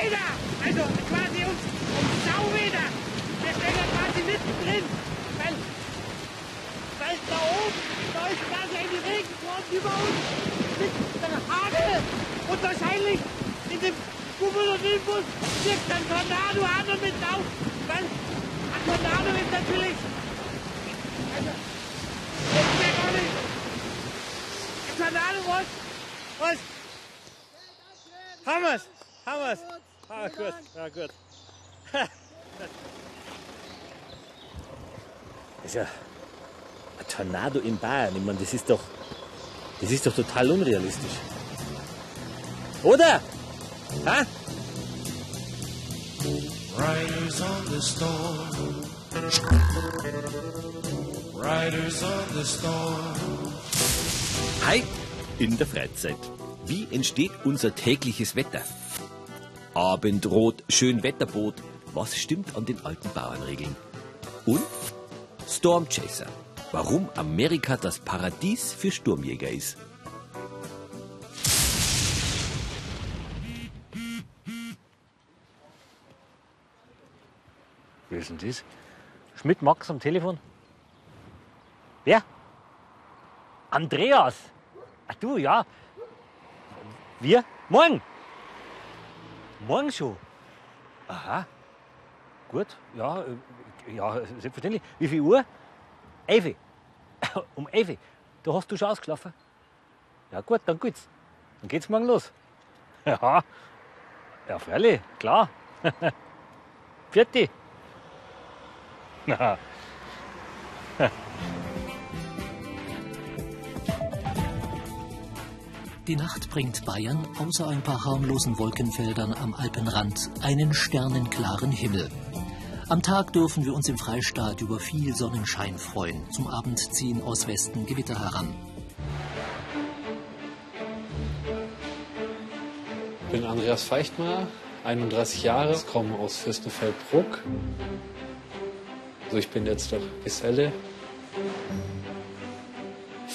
Räder, also quasi ums, ums Sauräder. Wir stehen ja quasi mittendrin, weil, weil da oben, da ist quasi eine Regenfront über uns mit der Hagel und wahrscheinlich in dem Cumulonimbus wirkt ein Tornado an und mit auf, weil ein Tornado ist natürlich, also, das wäre gar nicht, ein Tornado was, was, haben wir's. Ah, gut, ah, gut. Das ist ja ein Tornado in Bayern. Ich meine, das ist doch, das ist doch total unrealistisch. Oder? Ha? Riders on the storm. Riders on the storm. Hi in der Freizeit. Wie entsteht unser tägliches Wetter? Abendrot, Schönwetterboot. Was stimmt an den alten Bauernregeln? Und Stormchaser. Warum Amerika das Paradies für Sturmjäger ist. Wer ist denn das? Schmidt Max am Telefon? Wer? Andreas! Ach du, ja. Wir? Morgen! Morgen schon? Aha. Gut, ja, äh, ja, selbstverständlich. Wie viel Uhr? Elf. Um elf. Da hast du schon ausgeschlafen? Ja gut, dann geht's. Dann geht's morgen los. Ja. Ja, freilich, klar. Vierte. Na. Die Nacht bringt Bayern außer ein paar harmlosen Wolkenfeldern am Alpenrand einen sternenklaren Himmel. Am Tag dürfen wir uns im Freistaat über viel Sonnenschein freuen. Zum Abend ziehen aus Westen Gewitter heran. Ich bin Andreas Feichtmeier, 31 Jahre, komme aus Fürstenfeldbruck. Also ich bin jetzt doch Geselle.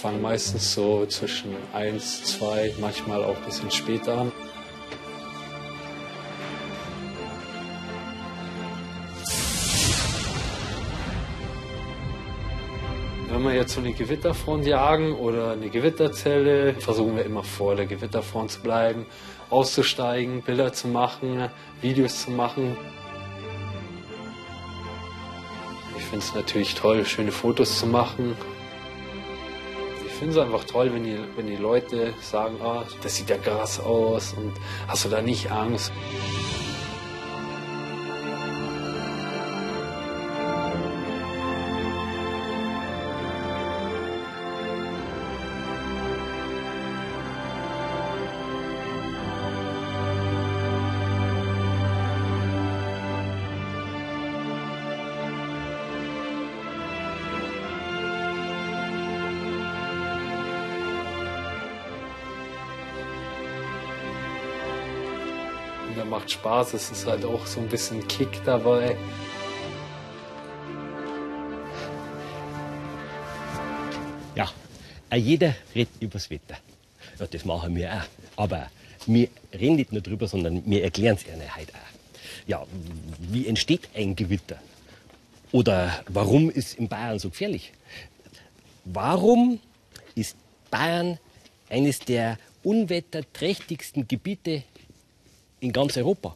Fange meistens so zwischen 1, 2, manchmal auch ein bisschen später an. Wenn wir jetzt so eine Gewitterfront jagen oder eine Gewitterzelle, versuchen wir immer vor der Gewitterfront zu bleiben, auszusteigen, Bilder zu machen, Videos zu machen. Ich finde es natürlich toll, schöne Fotos zu machen. Ich finde es einfach toll, wenn die, wenn die Leute sagen, ah, das sieht ja krass aus und hast du da nicht Angst? Und der macht Spaß, es ist halt auch so ein bisschen Kick dabei. Ja, auch jeder redet übers Wetter. Ja, das machen wir auch. Aber wir reden nicht nur drüber, sondern wir erklären es ihnen halt auch. Ja, wie entsteht ein Gewitter? Oder warum ist in Bayern so gefährlich? Warum ist Bayern eines der unwetterträchtigsten Gebiete in ganz Europa?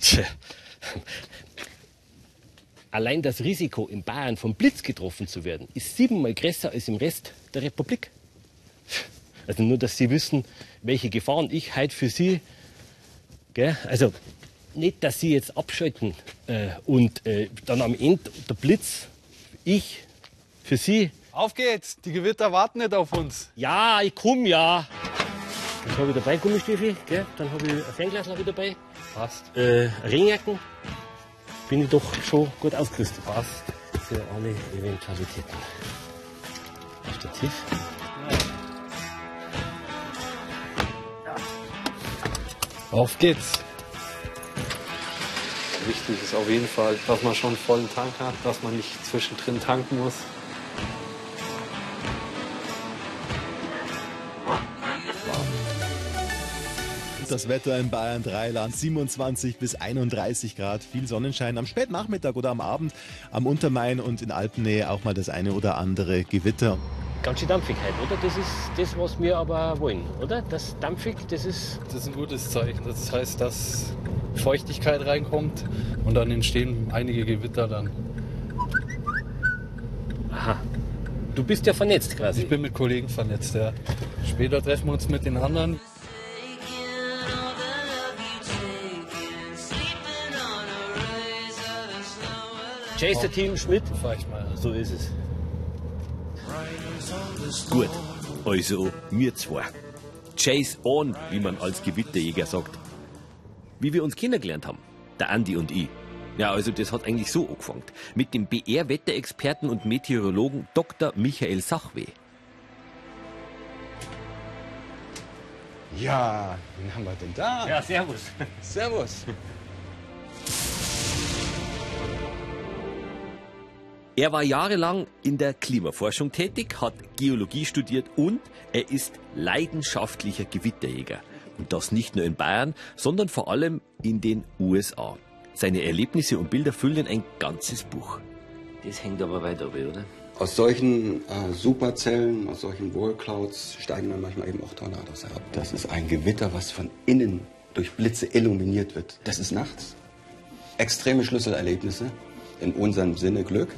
Tja. Allein das Risiko, in Bayern vom Blitz getroffen zu werden, ist siebenmal größer als im Rest der Republik. Also nur, dass Sie wissen, welche Gefahren ich heute für Sie. Gell? Also nicht, dass Sie jetzt abschalten äh, und äh, dann am Ende der Blitz, ich für Sie. Auf geht's, die Gewitter warten nicht auf uns. Ja, ich komme ja. Dann habe ich dabei Gummistiefel, gell? dann habe ich ein Fernglas noch wieder dabei. Passt. Äh, Regenjacken. Bin ich doch schon gut ausgerüstet. Passt. Für alle Eventualitäten. Stativ. Auf geht's. Wichtig ist auf jeden Fall, dass man schon einen vollen Tank hat, dass man nicht zwischendrin tanken muss. Das Wetter in Bayern Dreiland. 27 bis 31 Grad, viel Sonnenschein am Spätnachmittag oder am Abend am Untermain und in Alpennähe auch mal das eine oder andere Gewitter. Ganz schön Dampfigkeit, oder? Das ist das, was wir aber wollen, oder? Das dampfig, das ist. Das ist ein gutes Zeichen. Das heißt, dass Feuchtigkeit reinkommt und dann entstehen einige Gewitter dann. Aha. Du bist ja vernetzt quasi. Ich bin mit Kollegen vernetzt, ja. Später treffen wir uns mit den anderen. Chase Team Schmidt. Fahr ich mal. So ist es. Gut, also wir zwei. Chase on, wie man als Gewitterjäger sagt. Wie wir uns kennengelernt haben, der Andi und ich. Ja, also das hat eigentlich so angefangen. Mit dem BR-Wetterexperten und Meteorologen Dr. Michael Sachwe. Ja, wen haben wir denn da? Ja, servus. Servus. Er war jahrelang in der Klimaforschung tätig, hat Geologie studiert und er ist leidenschaftlicher Gewitterjäger. Und das nicht nur in Bayern, sondern vor allem in den USA. Seine Erlebnisse und Bilder füllen ein ganzes Buch. Das hängt aber weit ab, oder? Aus solchen äh, Superzellen, aus solchen Wallclouds steigen dann manchmal eben auch Tornados herab. Das ist ein Gewitter, was von innen durch Blitze illuminiert wird. Das ist nachts. Extreme Schlüsselerlebnisse, in unserem Sinne Glück.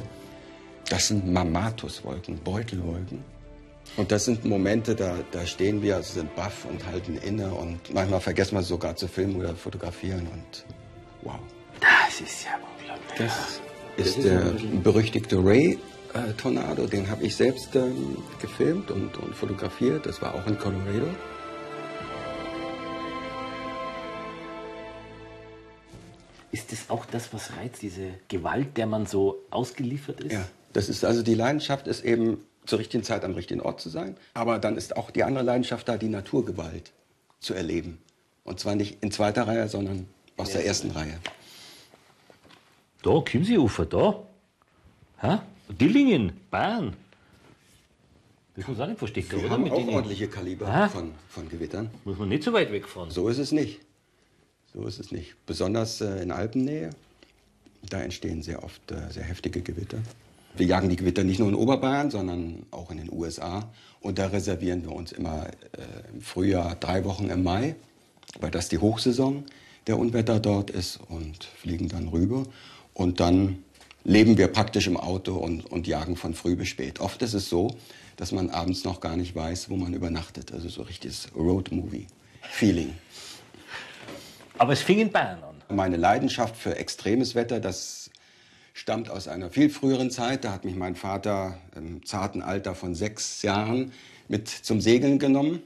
Das sind Mamatuswolken, Beutelwolken. Und das sind Momente, da, da stehen wir, also sind baff und halten inne und manchmal vergessen wir sogar zu filmen oder fotografieren und wow. Das ist ja unglaublich. Das ist der berüchtigte Ray-Tornado, den habe ich selbst ähm, gefilmt und, und fotografiert. Das war auch in Colorado. Ist das auch das, was reizt, diese Gewalt, der man so ausgeliefert ist? Ja, das ist also die Leidenschaft ist eben zur richtigen Zeit am richtigen Ort zu sein. Aber dann ist auch die andere Leidenschaft da, die Naturgewalt zu erleben. Und zwar nicht in zweiter Reihe, sondern aus der ersten Reihe. Da, Chiemseeufer, da. Hä? Dillingen, Bayern. Das muss auch nicht verstecken, Wir oder? haben auch ordentliche Kaliber von, von Gewittern. Muss man nicht so weit wegfahren. So ist es nicht. So ist es nicht. Besonders äh, in Alpennähe, da entstehen sehr oft äh, sehr heftige Gewitter. Wir jagen die Gewitter nicht nur in Oberbayern, sondern auch in den USA. Und da reservieren wir uns immer äh, im Frühjahr drei Wochen im Mai, weil das die Hochsaison der Unwetter dort ist und fliegen dann rüber. Und dann leben wir praktisch im Auto und, und jagen von früh bis spät. Oft ist es so, dass man abends noch gar nicht weiß, wo man übernachtet. Also so richtiges Road-Movie-Feeling. Aber es fing in Bayern an. Meine Leidenschaft für extremes Wetter, das stammt aus einer viel früheren Zeit. Da hat mich mein Vater im zarten Alter von sechs Jahren mit zum Segeln genommen.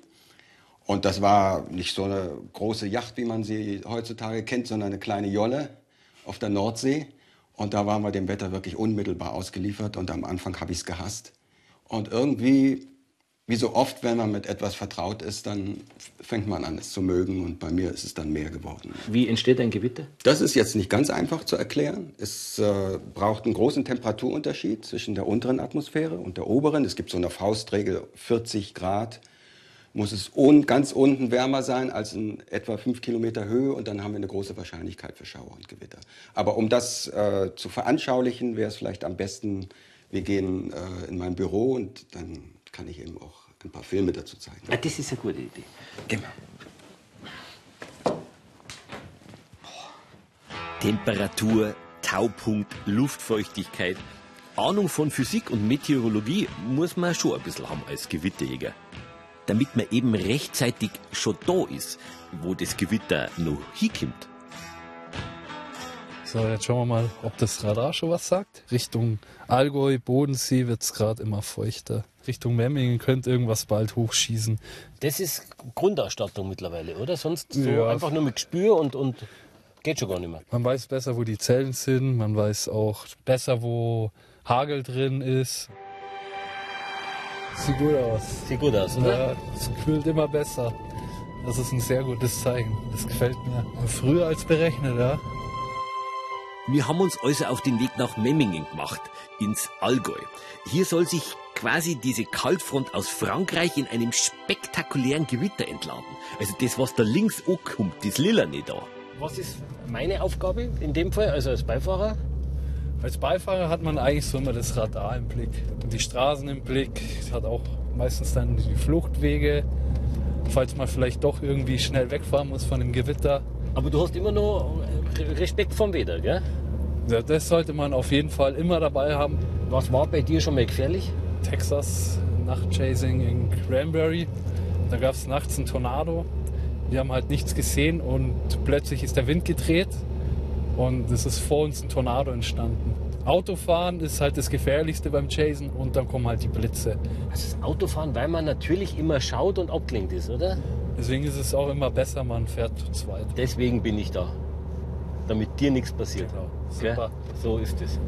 Und das war nicht so eine große Yacht, wie man sie heutzutage kennt, sondern eine kleine Jolle auf der Nordsee. Und da waren wir dem Wetter wirklich unmittelbar ausgeliefert. Und am Anfang habe ich es gehasst. Und irgendwie, wie so oft, wenn man mit etwas vertraut ist, dann fängt man an, es zu mögen. Und bei mir ist es dann mehr geworden. Wie entsteht ein Gewitter? Das ist jetzt nicht ganz einfach zu erklären. Es äh, braucht einen großen Temperaturunterschied zwischen der unteren Atmosphäre und der oberen. Es gibt so eine Faustregel, 40 Grad muss es un ganz unten wärmer sein als in etwa 5 Kilometer Höhe und dann haben wir eine große Wahrscheinlichkeit für Schauer und Gewitter. Aber um das äh, zu veranschaulichen, wäre es vielleicht am besten, wir gehen äh, in mein Büro und dann kann ich eben auch ein paar Filme dazu zeigen. Ah, das ist eine gute Idee. Genau. Temperatur, Taupunkt, Luftfeuchtigkeit. Ahnung von Physik und Meteorologie muss man schon ein bisschen haben als Gewitterjäger. Damit man eben rechtzeitig schon da ist, wo das Gewitter noch hinkommt. So, jetzt schauen wir mal, ob das Radar schon was sagt. Richtung Allgäu, Bodensee wird es gerade immer feuchter. Richtung Memmingen könnte irgendwas bald hochschießen. Das ist Grundausstattung mittlerweile, oder? Sonst so Ja. einfach nur mit Gespür und, und geht schon gar nicht mehr. Man weiß besser, wo die Zellen sind. Man weiß auch besser, wo Hagel drin ist. Sieht gut aus. Sieht gut aus, oder? Ja, es kühlt immer besser. Das ist ein sehr gutes Zeichen. Das gefällt mir. Früher als berechnet, ja. Wir haben uns also auf den Weg nach Memmingen gemacht, ins Allgäu. Hier soll sich quasi diese Kaltfront aus Frankreich in einem spektakulären Gewitter entladen. Also das, was da links ankommt, das Lila nicht da. Was ist meine Aufgabe in dem Fall, also als Beifahrer? Als Beifahrer hat man eigentlich so immer das Radar im Blick, die Straßen im Blick, hat auch meistens dann die Fluchtwege, falls man vielleicht doch irgendwie schnell wegfahren muss von dem Gewitter. Aber du hast immer noch Respekt vom Wetter, gell? Ja, das sollte man auf jeden Fall immer dabei haben. Was war bei dir schon mal gefährlich? Texas, Nachtchasing in Cranberry. Da gab es nachts einen Tornado. Wir haben halt nichts gesehen und plötzlich ist der Wind gedreht und es ist vor uns ein Tornado entstanden. Autofahren ist halt das Gefährlichste beim Chasen und dann kommen halt die Blitze. Also das Autofahren, weil man natürlich immer schaut und abgelenkt ist, oder? Deswegen ist es auch immer besser, man fährt zu zweit. Deswegen bin ich da. Damit dir nichts passiert. Genau. Gell? Super. So ist es.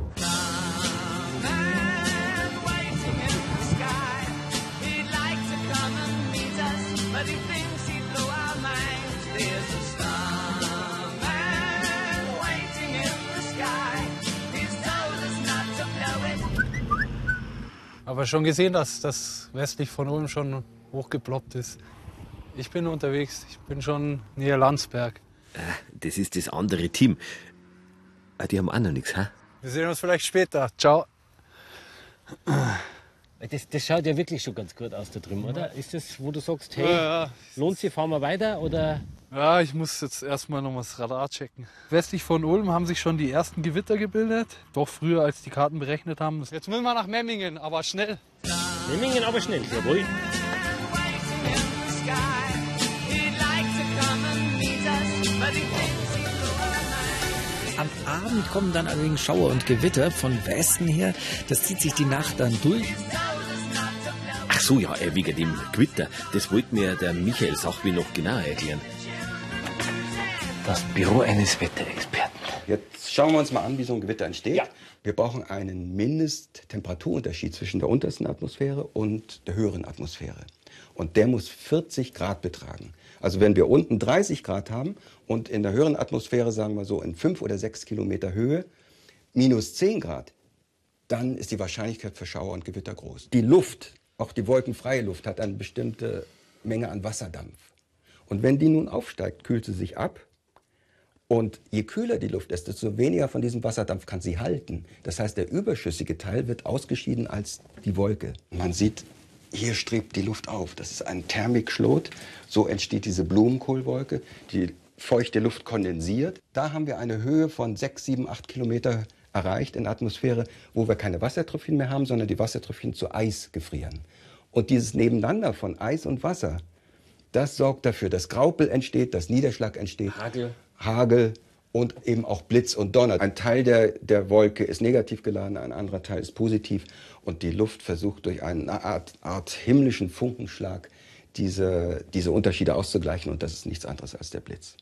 Aber schon gesehen, dass das westlich von Ulm schon hochgeploppt ist. Ich bin unterwegs, ich bin schon näher Landsberg. Das ist das andere Team. Ah, die haben auch noch nichts, hä? Wir sehen uns vielleicht später. Ciao. Das, das schaut ja wirklich schon ganz gut aus da drüben, oder? Ist das, wo du sagst, hey, Ja, ja. lohnt sich, fahren wir weiter? Oder Ja, ich muss jetzt erstmal noch mal das Radar checken. Westlich von Ulm haben sich schon die ersten Gewitter gebildet. Doch früher, als die Karten berechnet haben. Jetzt müssen wir nach Memmingen, aber schnell. Memmingen aber schnell, jawohl. Am Abend kommen dann allerdings Schauer und Gewitter von Westen her. Das zieht sich die Nacht dann durch. Ach so, ja, äh, wegen dem Gewitter. Das wollte mir der Michael Sachwi noch genauer erklären. Das Büro eines Wetterexperten. Jetzt schauen wir uns mal an, wie so ein Gewitter entsteht. Wir brauchen einen Mindesttemperaturunterschied zwischen der untersten Atmosphäre und der höheren Atmosphäre. Und der muss 40 Grad betragen. Also wenn wir unten 30 Grad haben und in der höheren Atmosphäre, sagen wir so, in 5 oder 6 Kilometer Höhe, minus 10 Grad, dann ist die Wahrscheinlichkeit für Schauer und Gewitter groß. Die Luft, auch die wolkenfreie Luft, hat eine bestimmte Menge an Wasserdampf. Und wenn die nun aufsteigt, kühlt sie sich ab und je kühler die Luft ist, desto weniger von diesem Wasserdampf kann sie halten. Das heißt, der überschüssige Teil wird ausgeschieden als die Wolke. Man sieht, hier strebt die Luft auf. Das ist ein Thermikschlot. So entsteht diese Blumenkohlwolke. Die feuchte Luft kondensiert. Da haben wir eine Höhe von 6, 7, 8 Kilometer erreicht in der Atmosphäre, wo wir keine Wassertröpfchen mehr haben, sondern die Wassertröpfchen zu Eis gefrieren. Und dieses Nebeneinander von Eis und Wasser, das sorgt dafür, dass Graupel entsteht, dass Niederschlag entsteht. Hagel. Hagel und eben auch Blitz und Donner. Ein Teil der, der Wolke ist negativ geladen, ein anderer Teil ist positiv. Und die Luft versucht durch eine Art, Art himmlischen Funkenschlag diese, diese Unterschiede auszugleichen. Und das ist nichts anderes als der Blitz.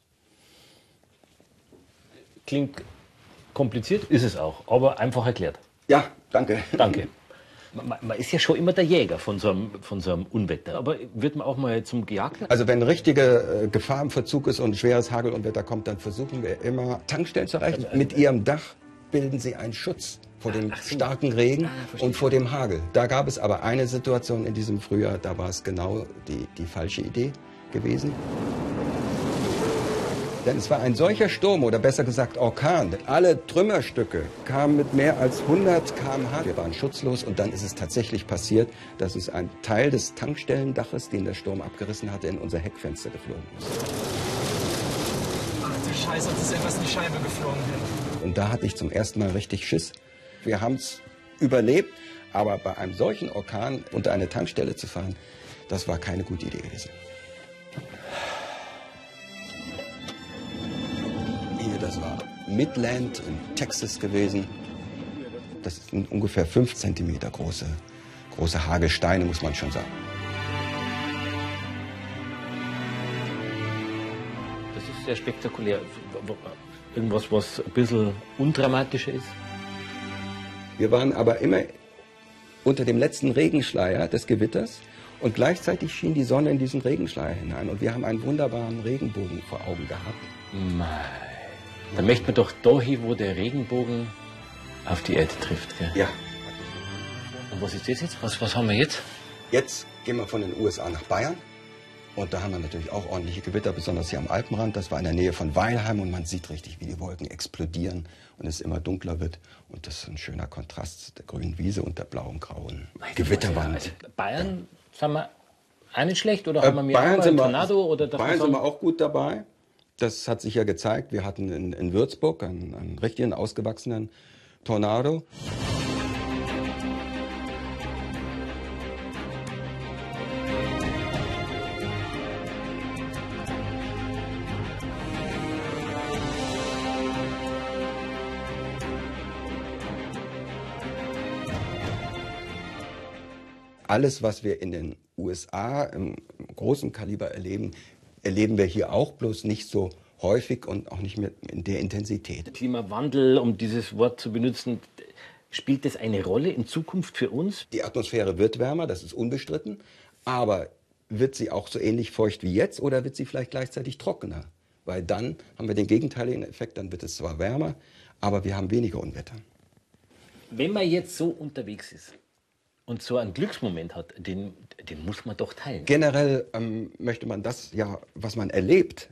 Klingt kompliziert, ist es auch, aber einfach erklärt. Ja, danke. Danke. Man, man ist ja schon immer der Jäger von so, einem, von so einem Unwetter. Aber wird man auch mal zum Gejagten? Also wenn richtige äh, Gefahr im Verzug ist und schweres Hagelunwetter kommt, dann versuchen wir immer Tankstellen zu erreichen. Mit ihrem Dach bilden sie einen Schutz vor dem starken Regen und vor dem Hagel. Da gab es aber eine Situation in diesem Frühjahr, da war es genau die, die falsche Idee gewesen. Denn es war ein solcher Sturm oder besser gesagt Orkan. Alle Trümmerstücke kamen mit mehr als 100 km/h. Wir waren schutzlos und dann ist es tatsächlich passiert, dass uns ein Teil des Tankstellendaches, den der Sturm abgerissen hatte, in unser Heckfenster geflogen ist. Ach du Scheiße, uns ist etwas in die Scheibe geflogen. Und da hatte ich zum ersten Mal richtig Schiss. Wir haben es überlebt, aber bei einem solchen Orkan unter eine Tankstelle zu fahren, das war keine gute Idee gewesen. Midland in Texas gewesen. Das sind ungefähr fünf Zentimeter große, große Hagelsteine, muss man schon sagen. Das ist sehr spektakulär. Irgendwas, was ein bisschen undramatischer ist. Wir waren aber immer unter dem letzten Regenschleier des Gewitters und gleichzeitig schien die Sonne in diesen Regenschleier hinein und wir haben einen wunderbaren Regenbogen vor Augen gehabt. Mei. Da möchte man doch da hin, wo der Regenbogen auf die Erde trifft. Gell? Ja. Und was ist das jetzt? Was, was haben wir jetzt? Jetzt gehen wir von den USA nach Bayern. Und da haben wir natürlich auch ordentliche Gewitter, besonders hier am Alpenrand. Das war in der Nähe von Weilheim und man sieht richtig, wie die Wolken explodieren und es immer dunkler wird. Und das ist ein schöner Kontrast der grünen Wiese und der blauen, grauen Gewitterwand. Also Bayern, sagen wir, auch nicht schlecht oder Äh, haben wir mehr Bayern sind wir- Tornado oder Bayern sind wir auch gut dabei. Das hat sich ja gezeigt. Wir hatten in, in Würzburg einen, einen richtigen, ausgewachsenen Tornado. Alles, was wir in den USA im großen Kaliber erleben, erleben wir hier auch, bloß nicht so häufig und auch nicht mehr in der Intensität. Klimawandel, um dieses Wort zu benutzen, spielt das eine Rolle in Zukunft für uns? Die Atmosphäre wird wärmer, das ist unbestritten, aber wird sie auch so ähnlich feucht wie jetzt oder wird sie vielleicht gleichzeitig trockener? Weil dann haben wir den gegenteiligen Effekt, dann wird es zwar wärmer, aber wir haben weniger Unwetter. Wenn man jetzt so unterwegs ist und so einen Glücksmoment hat, den, den muss man doch teilen. Generell ähm, möchte man das, ja, was man erlebt,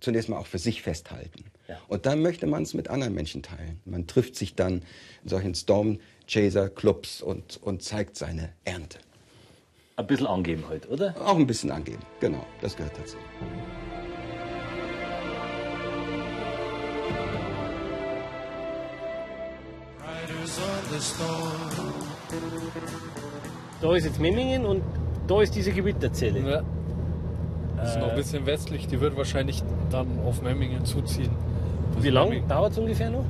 zunächst mal auch für sich festhalten. Und dann möchte man es mit anderen Menschen teilen. Man trifft sich dann in solchen Storm Chaser Clubs und, und zeigt seine Ernte. Ein bisschen angeben halt, oder? Auch ein bisschen angeben, genau, das gehört dazu. Riders on the storm. Da ist jetzt Memmingen und da ist diese Gewitterzelle. Ja. Das ist noch ein bisschen westlich, die wird wahrscheinlich dann auf Memmingen zuziehen. Wie lange dauert es ungefähr noch?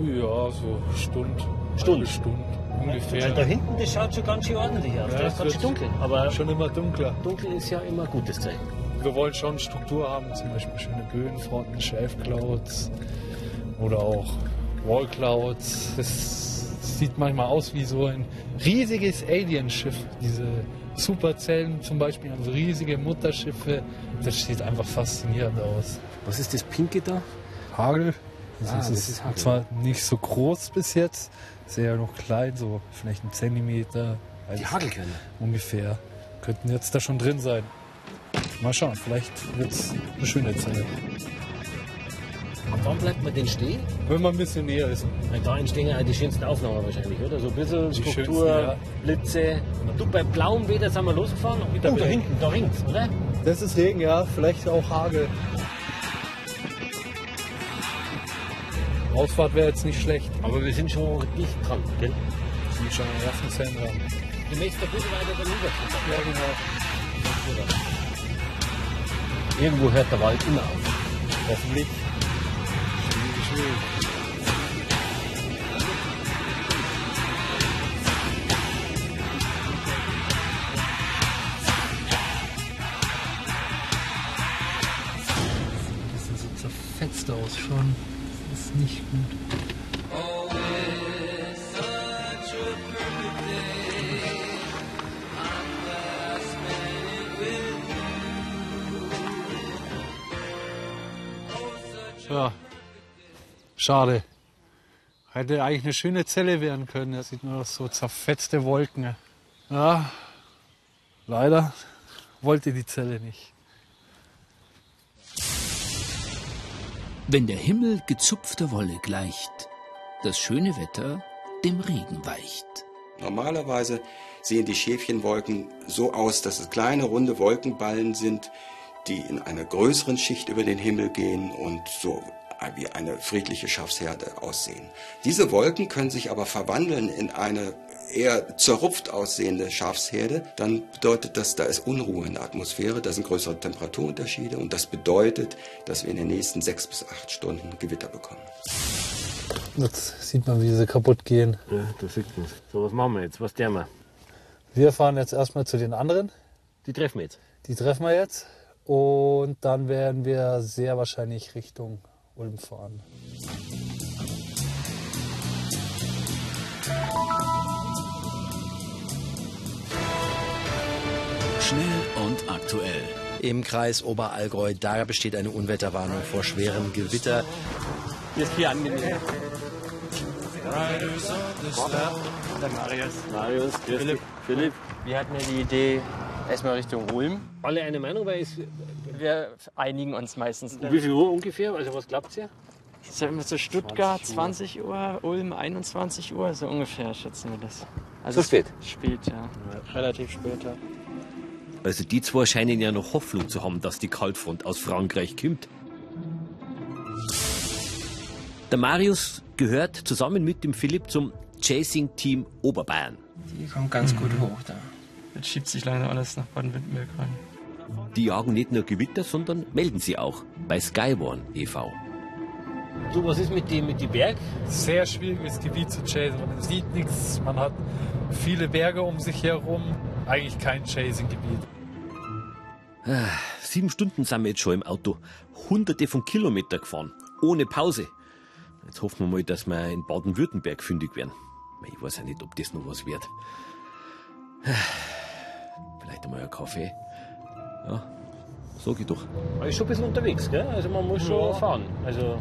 Ja, so Stunde. Stunde? Stunde ungefähr. Da hinten, das schaut schon ganz schön ordentlich aus. Ja, da ist ganz schön dunkel. Aber schon immer dunkler. dunkel ist ja immer ein gutes Zeichen. Wir wollen schon Struktur haben, zum Beispiel schöne Böenfronten, Shelf Clouds oder auch Wall Clouds. Das sieht manchmal aus wie so ein riesiges Alienschiff. Diese Superzellen zum Beispiel, also riesige Mutterschiffe. Das sieht einfach faszinierend aus. Was ist das Pinke da? Hagel. Also Ah, es das ist, ist Hagel. zwar nicht so groß bis jetzt, sehr noch klein, so vielleicht ein Zentimeter. Die Hagelkörner. Ungefähr. Könnten jetzt da schon drin sein. Mal schauen, vielleicht wird es eine schöne Zelle. Wann bleibt man denn stehen? Wenn man ein bisschen näher ist. Weil da entstehen ja die schönsten Aufnahmen wahrscheinlich, oder? So ein bisschen Die Struktur, ja. Blitze. Du, bei blauem Wetter sind wir losgefahren. Oh, da Wetter. hinten, da ringt's, oder? Das ist Regen, ja. Vielleicht auch Hagel. Ausfahrt wäre jetzt nicht schlecht. Aber wir sind schon dicht dran, gell? Wir sind schon am ersten Zentrum. Du möchtest ein bisschen weiter darüber Ja, genau. Irgendwo hört der Wald immer auf. Hoffentlich. Zerfetzt aus schon. Das ist nicht gut. Ja, schade. Hätte eigentlich eine schöne Zelle werden können. Da sieht man doch so zerfetzte Wolken. Ja, leider wollte die Zelle nicht. Wenn der Himmel gezupfter Wolle gleicht, das schöne Wetter dem Regen weicht. Normalerweise sehen die Schäfchenwolken so aus, dass es kleine runde Wolkenballen sind, die in einer größeren Schicht über den Himmel gehen und so wie eine friedliche Schafsherde aussehen. Diese Wolken können sich aber verwandeln in eine eher zerrupft aussehende Schafsherde, dann bedeutet das, da ist Unruhe in der Atmosphäre, da sind größere Temperaturunterschiede und das bedeutet, dass wir in den nächsten sechs bis acht Stunden Gewitter bekommen. Jetzt sieht man, wie sie kaputt gehen. Ja, da sieht man So, was machen wir jetzt? Was tun wir? Wir fahren jetzt erstmal zu den anderen. Die treffen wir jetzt. Die treffen wir jetzt. Und dann werden wir sehr wahrscheinlich Richtung Ulm fahren. Schnell und aktuell. Im Kreis Oberallgäu, da besteht eine Unwetterwarnung vor schwerem Gewitter. Hier ist hier angenehm. Der Marius. Marius, Philipp. Philipp. Wir hatten ja die Idee, erstmal Richtung Ulm. Alle eine Meinung, weil es. Wir einigen uns meistens. Um wie viel Uhr ungefähr? Also was glaubt ihr? Ich sag immer so Stuttgart 20 Uhr, Ulm 21 Uhr, so ungefähr schätzen wir das. Also So spät? Spät, ja. Relativ spät, ja. Also die zwei scheinen ja noch Hoffnung zu haben, dass die Kaltfront aus Frankreich kommt. Der Marius gehört zusammen mit dem Philipp zum Chasing Team Oberbayern. Die kommt ganz gut hoch da. Jetzt schiebt sich langsam alles nach Baden-Württemberg rein. Die jagen nicht nur Gewitter, sondern melden sie auch bei Skywarn e.V. Du, was ist mit die, mit die Berg? Sehr schwieriges Gebiet zu chasen. Man sieht nichts, man hat viele Berge um sich herum. Eigentlich kein Chasing-Gebiet. Ah, Sieben Stunden sind wir jetzt schon im Auto. Hunderte von Kilometern gefahren. Ohne Pause. Jetzt hoffen wir mal, dass wir in Baden-Württemberg fündig werden. Ich weiß ja nicht, ob das noch was wird. Ah, Vielleicht einmal ein Kaffee. Ja, sag ich doch. Man ist schon ein bisschen unterwegs, gell? Also man muss schon Ja. fahren. Also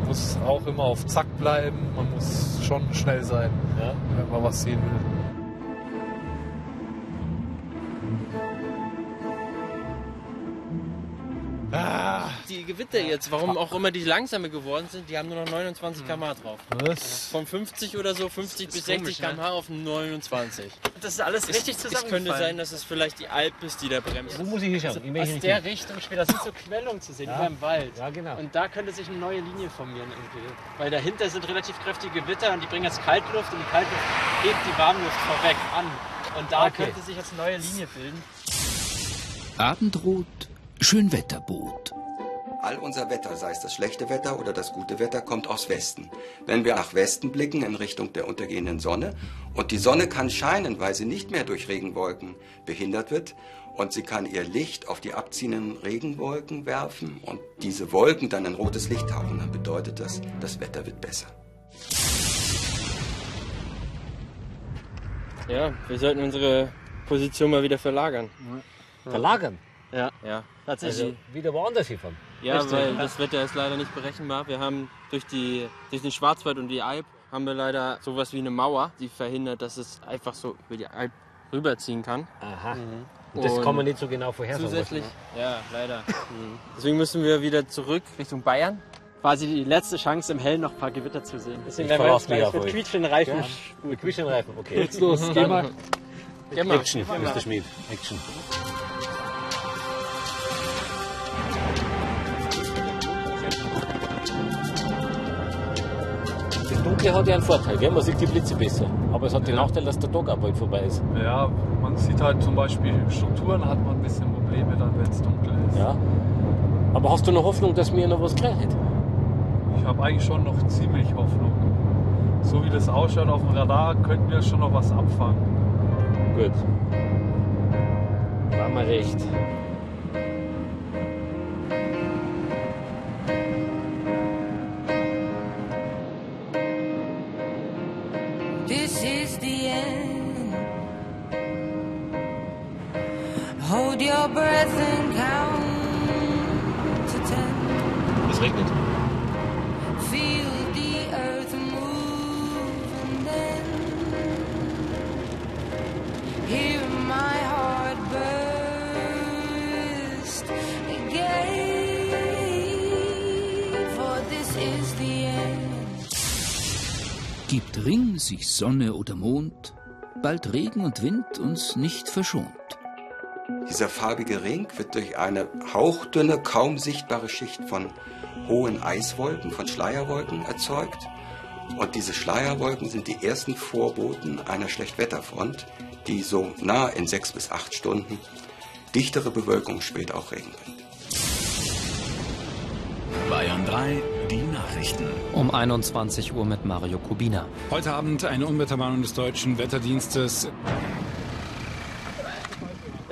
Man muss auch immer auf Zack bleiben. Man muss schon schnell sein, Ja. wenn man was sehen will. Die Gewitter jetzt, warum auch immer die langsame geworden sind, die haben nur noch 29 Hm. km/h drauf. Was? Von 50 oder so, 50 bis ist 60 komisch, ne? km/h auf 29. Das ist alles richtig Es, es könnte sein, dass es vielleicht die Alp ist, die da bremst. wo muss ich hinschauen? In welche Aus der Richtung? Richtung später sind so Quellungen zu sehen, Ja. über im Wald. Ja, genau. Und da könnte sich eine neue Linie formieren irgendwie. Weil dahinter sind relativ kräftige Gewitter und die bringen jetzt Kaltluft und die Kaltluft hebt die Warmluft vorweg an. Und da Okay. könnte sich jetzt eine neue Linie bilden. Abendrot, Schönwetterboot. All unser Wetter, sei es das schlechte Wetter oder das gute Wetter, kommt aus Westen. Wenn wir nach Westen blicken, in Richtung der untergehenden Sonne, und die Sonne kann scheinen, weil sie nicht mehr durch Regenwolken behindert wird, und sie kann ihr Licht auf die abziehenden Regenwolken werfen und diese Wolken dann ein rotes Licht tauchen, dann bedeutet das, das Wetter wird besser. Ja, wir sollten unsere Position mal wieder verlagern. Verlagern? Ja. Ja. Also wieder woanders hinfahren. Ja, Richtig. weil das Wetter ist leider nicht berechenbar. Wir haben durch, die, durch den Schwarzwald und die Alp haben wir leider sowas wie eine Mauer, die verhindert, dass es einfach so über die Alp rüberziehen kann. Aha. Und das kann man nicht so genau vorhersagen. Zusätzlich, ja, leider. Mhm. Deswegen müssen wir wieder zurück Richtung Bayern. Quasi die letzte Chance im Hellen noch ein paar Gewitter zu sehen. Deswegen Ich werden wir verlasse jetzt mich gleich auf mit quietschenden Reifen. Ja, mit quietschenden Reifen, okay. Jetzt los, geh mal. Geh mal. Action, Geh mal. Mr. Schmidt. Action. Dunkle hat ja einen Vorteil, gell? man sieht die Blitze besser. Aber es hat den Nachteil, dass der Tag auch bald vorbei ist. Ja, man sieht halt zum Beispiel Strukturen, hat man ein bisschen Probleme dann, wenn es dunkel ist. Ja. Aber hast du noch Hoffnung, dass mir noch was kriegt? Ich habe eigentlich schon noch ziemlich Hoffnung. So wie das ausschaut auf dem Radar, könnten wir schon noch was abfangen. Gut. War mal recht. Gibt Ring sich Sonne oder Mond, bald Regen und Wind uns nicht verschont. Dieser farbige Ring wird durch eine hauchdünne, kaum sichtbare Schicht von hohen Eiswolken, von Schleierwolken erzeugt. Und diese Schleierwolken sind die ersten Vorboten einer Schlechtwetterfront, die so nah in sechs bis acht Stunden dichtere Bewölkung, später auch Regen bringt. Bayern 3, die Nachrichten. Um 21 Uhr mit Mario Kubina. Heute Abend eine Unwetterwarnung des deutschen Wetterdienstes.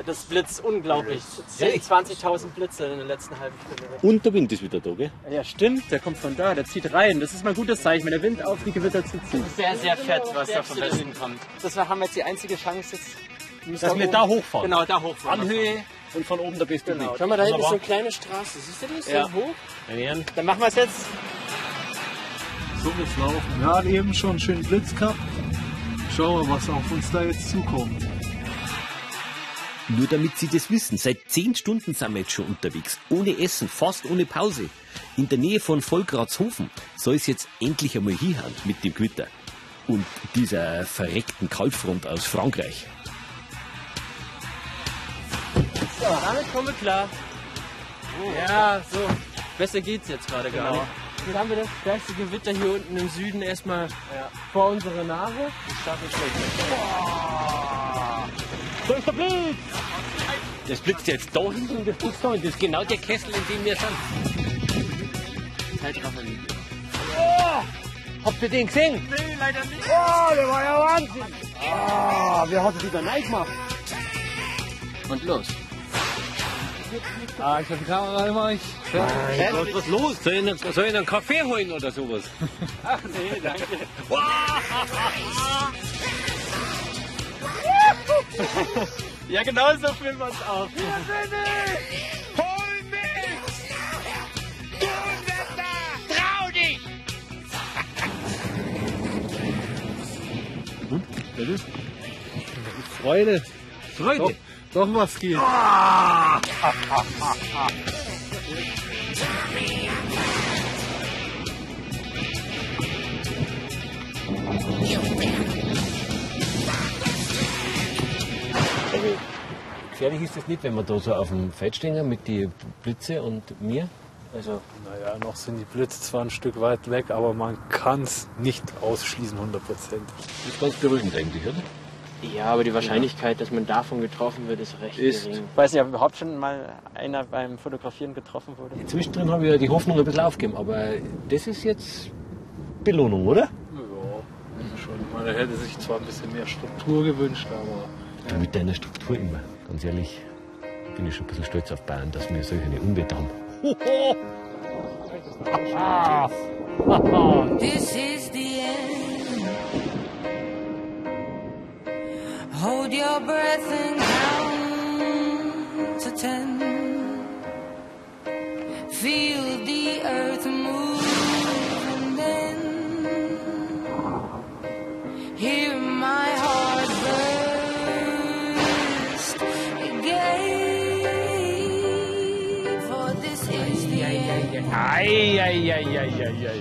Das blitzt unglaublich. 10, 20.000 Blitze in der letzten halben Stunde. Und der Wind ist wieder da, gell? Ja, stimmt, der kommt von da, der zieht rein. Das ist mal ein gutes Zeichen, wenn der Wind auf die Gewitter zuzieht. Sehr, sehr fett, was da von Westen kommt. Das haben wir jetzt die einzige Chance jetzt. Dass wir da hochfahren. Genau, da hochfahren. Anhöhe und von oben der beste Genau. Blick. Schau mal, da hinten ist so eine kleine Straße. Siehst du das? Ja. So hoch? Meine Herren. Dann machen wir es jetzt. So wird's laufen. Wir haben eben schon einen schönen Blitz gehabt. Schauen wir, was auf uns da jetzt zukommt. Nur damit Sie das wissen, seit zehn Stunden sind wir jetzt schon unterwegs. Ohne Essen, fast ohne Pause. In der Nähe von Volkratshofen soll es jetzt endlich einmal hinhauen mit dem Gewitter. Und dieser verreckten Kaltfront aus Frankreich. So, damit kommen wir klar. Ja, so. Besser geht's jetzt gerade gar Genau. nicht. Jetzt haben wir das stärkste Gewitter hier unten im Süden erstmal vor unserer Nase. Jetzt Da ist der Blitz! Das blitzt jetzt da hinten und das blitzt da hinten. Das ist genau der Kessel, in dem wir sind. Zeitraffer liegt. Oh! Habt ihr den gesehen? Nee, leider nicht. Oh, der war ja Wahnsinn! Ah, wer hat sich da neu gemacht? Und los. Ah, ich hab die Kamera immer nicht. Was los? Soll ich, einen, soll ich einen Kaffee holen oder sowas? Ach nee, danke. ja, genau so filmen wir uns auf. Hol mich! Du Wetter! Trau dich! Das ist Freude. Freude? Doch, doch was geht. Ah! Also, gefährlich ist das nicht, wenn wir da so auf dem Feld stehen mit den Blitze und mir. Also, Naja, noch sind die Blitze zwar ein Stück weit weg, aber man kann es nicht ausschließen hundertprozentig. Das ist ganz beruhigend eigentlich, oder? Ja, aber die Wahrscheinlichkeit, dass man davon getroffen wird, ist recht Ist. gering. Ich weiß nicht, ob überhaupt schon mal einer beim Fotografieren getroffen wurde. Zwischendrin habe ich ja die Hoffnung ein bisschen aufgegeben, aber das ist jetzt Belohnung, oder? Ja, schon. Man hätte sich zwar ein bisschen mehr Struktur gewünscht, aber Du mit deiner Struktur immer. Ganz ehrlich, bin ich schon ein bisschen stolz auf Bayern, dass wir solche Unwetter haben. Ah. This is the Hold your breath and count to ten. Feel the earth move and then hear my heart burst again. For this is the end. Ei, ei, ei, ei, ei, ei.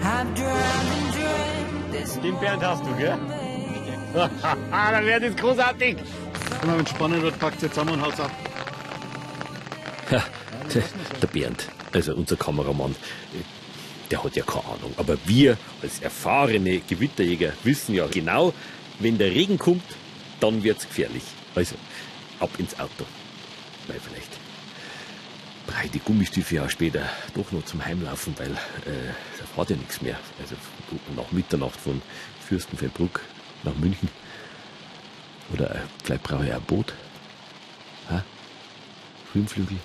I've drowned and dreamt this Den Bernd hast du, gell? Dann wäre das großartig. Wenn man spannend wird, packt jetzt zusammen und haut's ab. Ja, der, Bernd, also unser Kameramann, der hat ja keine Ahnung. Aber wir als erfahrene Gewitterjäger wissen ja genau, wenn der Regen kommt, dann wird's gefährlich. Also ab ins Auto. Weil vielleicht die Gummistiefel ja später doch noch zum Heimlaufen, weil äh, da fährt ja nichts mehr. Also nach Mitternacht von Fürstenfeldbruck nach München. Oder äh, vielleicht brauche ich ein Boot. Ha? Schwimmflügel.